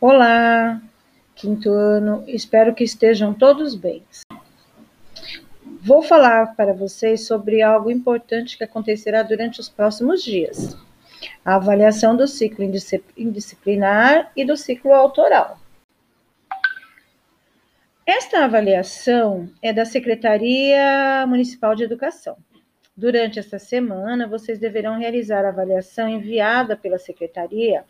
Olá, quinto ano, espero que estejam todos bem. Vou falar para vocês sobre algo importante que acontecerá durante os próximos dias: a avaliação do ciclo indisciplinar e do ciclo autoral. Esta avaliação é da Secretaria Municipal de Educação. Durante esta semana, vocês deverão realizar a avaliação enviada pela secretaria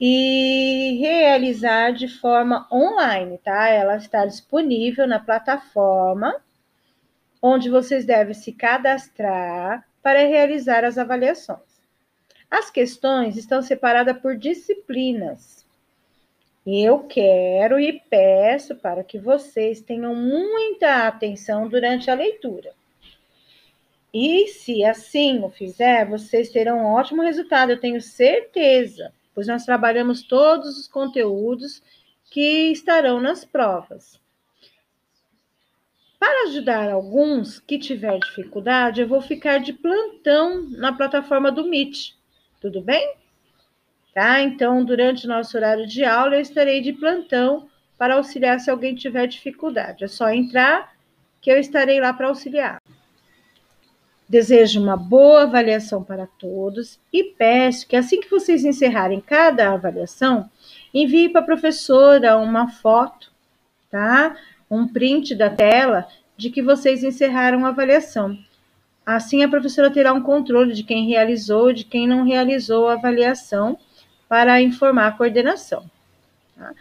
e realizar de forma online, tá? Ela está disponível na plataforma onde vocês devem se cadastrar para realizar as avaliações. As questões estão separadas por disciplinas. Eu quero e peço para que vocês tenham muita atenção durante a leitura. E se assim o fizer, vocês terão um ótimo resultado, eu tenho certeza pois nós trabalhamos todos os conteúdos que estarão nas provas. Para ajudar alguns que tiver dificuldade, eu vou ficar de plantão na plataforma do Meet. Tudo bem? Tá? Então, durante o nosso horário de aula, eu estarei de plantão para auxiliar se alguém tiver dificuldade. É só entrar que eu estarei lá para auxiliar. Desejo uma boa avaliação para todos e peço que assim que vocês encerrarem cada avaliação, envie para a professora uma foto, tá? Um print da tela de que vocês encerraram a avaliação. Assim a professora terá um controle de quem realizou e de quem não realizou a avaliação para informar a coordenação. Tá?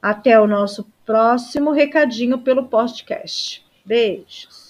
Até o nosso próximo recadinho pelo podcast. Beijos.